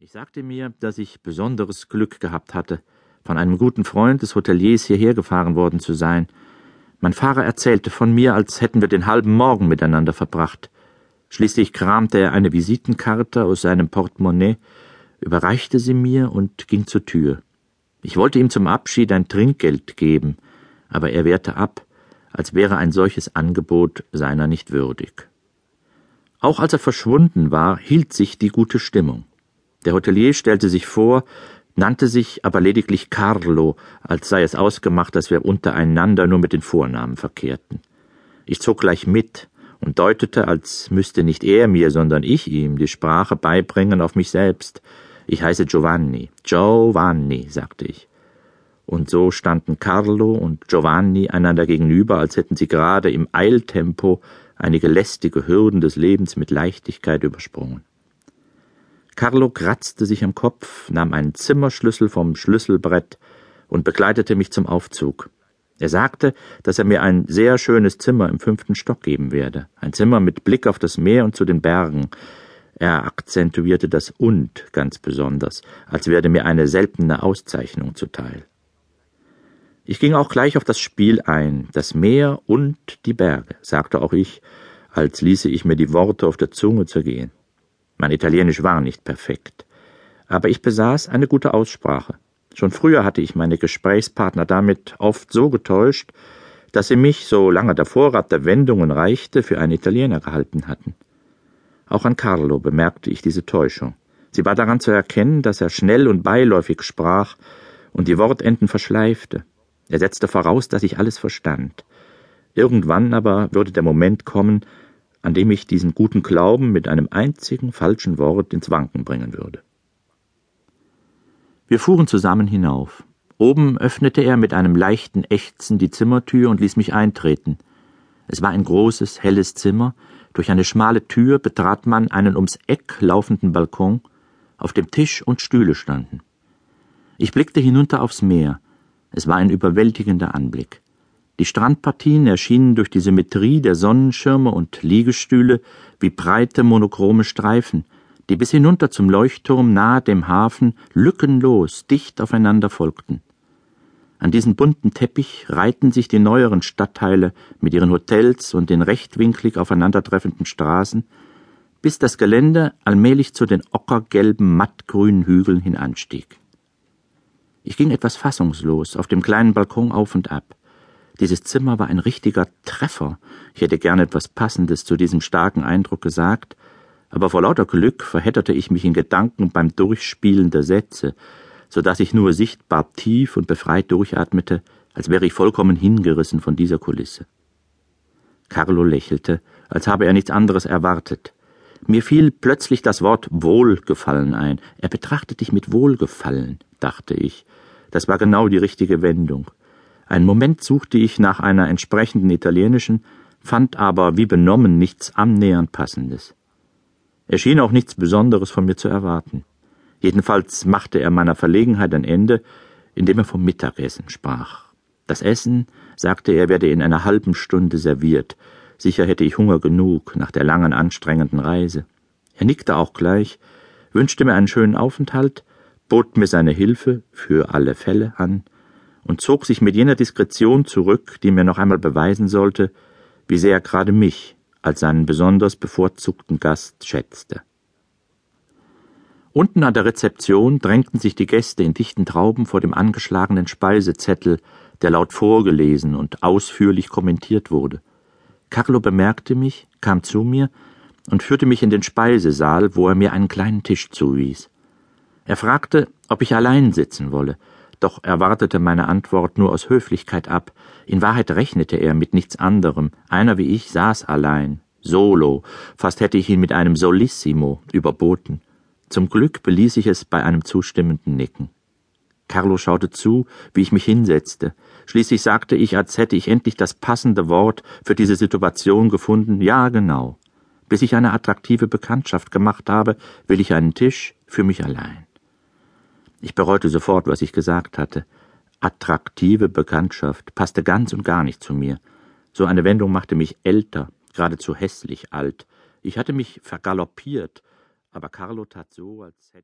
Ich sagte mir, dass ich besonderes Glück gehabt hatte, von einem guten Freund des Hoteliers hierher gefahren worden zu sein. Mein Fahrer erzählte von mir, als hätten wir den halben Morgen miteinander verbracht. Schließlich kramte er eine Visitenkarte aus seinem Portemonnaie, überreichte sie mir und ging zur Tür. Ich wollte ihm zum Abschied ein Trinkgeld geben, aber er wehrte ab, als wäre ein solches Angebot seiner nicht würdig. Auch als er verschwunden war, hielt sich die gute Stimmung. Der Hotelier stellte sich vor, nannte sich aber lediglich Carlo, als sei es ausgemacht, dass wir untereinander nur mit den Vornamen verkehrten. Ich zog gleich mit und deutete, als müsste nicht er mir, sondern ich ihm die Sprache beibringen auf mich selbst. Ich heiße Giovanni. Giovanni, sagte ich. Und so standen Carlo und Giovanni einander gegenüber, als hätten sie gerade im Eiltempo einige lästige Hürden des Lebens mit Leichtigkeit übersprungen. Carlo kratzte sich am Kopf, nahm einen Zimmerschlüssel vom Schlüsselbrett und begleitete mich zum Aufzug. Er sagte, dass er mir ein sehr schönes Zimmer im fünften Stock geben werde, ein Zimmer mit Blick auf das Meer und zu den Bergen. Er akzentuierte das und ganz besonders, als werde mir eine seltene Auszeichnung zuteil. Ich ging auch gleich auf das Spiel ein, das Meer und die Berge, sagte auch ich, als ließe ich mir die Worte auf der Zunge zergehen. Mein Italienisch war nicht perfekt, aber ich besaß eine gute Aussprache. Schon früher hatte ich meine Gesprächspartner damit oft so getäuscht, dass sie mich, solange der Vorrat der Wendungen reichte, für einen Italiener gehalten hatten. Auch an Carlo bemerkte ich diese Täuschung. Sie war daran zu erkennen, dass er schnell und beiläufig sprach und die Wortenden verschleifte. Er setzte voraus, dass ich alles verstand. Irgendwann aber würde der Moment kommen, an dem ich diesen guten Glauben mit einem einzigen falschen Wort ins Wanken bringen würde. Wir fuhren zusammen hinauf. Oben öffnete er mit einem leichten Ächzen die Zimmertür und ließ mich eintreten. Es war ein großes, helles Zimmer. Durch eine schmale Tür betrat man einen ums Eck laufenden Balkon, auf dem Tisch und Stühle standen. Ich blickte hinunter aufs Meer. Es war ein überwältigender Anblick. Die Strandpartien erschienen durch die Symmetrie der Sonnenschirme und Liegestühle wie breite monochrome Streifen, die bis hinunter zum Leuchtturm nahe dem Hafen lückenlos dicht aufeinander folgten. An diesen bunten Teppich reihten sich die neueren Stadtteile mit ihren Hotels und den rechtwinklig aufeinandertreffenden Straßen, bis das Gelände allmählich zu den ockergelben, mattgrünen Hügeln hinanstieg. Ich ging etwas fassungslos auf dem kleinen Balkon auf und ab. Dieses Zimmer war ein richtiger Treffer. Ich hätte gern etwas Passendes zu diesem starken Eindruck gesagt, aber vor lauter Glück verhedderte ich mich in Gedanken beim Durchspielen der Sätze, so dass ich nur sichtbar tief und befreit durchatmete, als wäre ich vollkommen hingerissen von dieser Kulisse. Carlo lächelte, als habe er nichts anderes erwartet. Mir fiel plötzlich das Wort Wohlgefallen ein. Er betrachtet dich mit Wohlgefallen, dachte ich. Das war genau die richtige Wendung. Einen Moment suchte ich nach einer entsprechenden italienischen, fand aber wie benommen nichts annähernd passendes. Er schien auch nichts Besonderes von mir zu erwarten. Jedenfalls machte er meiner Verlegenheit ein Ende, indem er vom Mittagessen sprach. Das Essen, sagte er, werde in einer halben Stunde serviert. Sicher hätte ich Hunger genug nach der langen, anstrengenden Reise. Er nickte auch gleich, wünschte mir einen schönen Aufenthalt, bot mir seine Hilfe für alle Fälle an und zog sich mit jener Diskretion zurück, die mir noch einmal beweisen sollte, wie sehr er gerade mich als seinen besonders bevorzugten Gast schätzte. Unten an der Rezeption drängten sich die Gäste in dichten Trauben vor dem angeschlagenen Speisezettel, der laut vorgelesen und ausführlich kommentiert wurde. Carlo bemerkte mich, kam zu mir und führte mich in den Speisesaal, wo er mir einen kleinen Tisch zuwies. Er fragte, ob ich allein sitzen wolle, doch erwartete meine Antwort nur aus Höflichkeit ab. In Wahrheit rechnete er mit nichts anderem. Einer wie ich saß allein, solo, fast hätte ich ihn mit einem Solissimo überboten. Zum Glück beließ ich es bei einem zustimmenden Nicken. Carlo schaute zu, wie ich mich hinsetzte. Schließlich sagte ich, als hätte ich endlich das passende Wort für diese Situation gefunden. Ja, genau. Bis ich eine attraktive Bekanntschaft gemacht habe, will ich einen Tisch für mich allein. Ich bereute sofort, was ich gesagt hatte. Attraktive Bekanntschaft passte ganz und gar nicht zu mir. So eine Wendung machte mich älter, geradezu hässlich alt. Ich hatte mich vergaloppiert, aber Carlo tat so, als hätte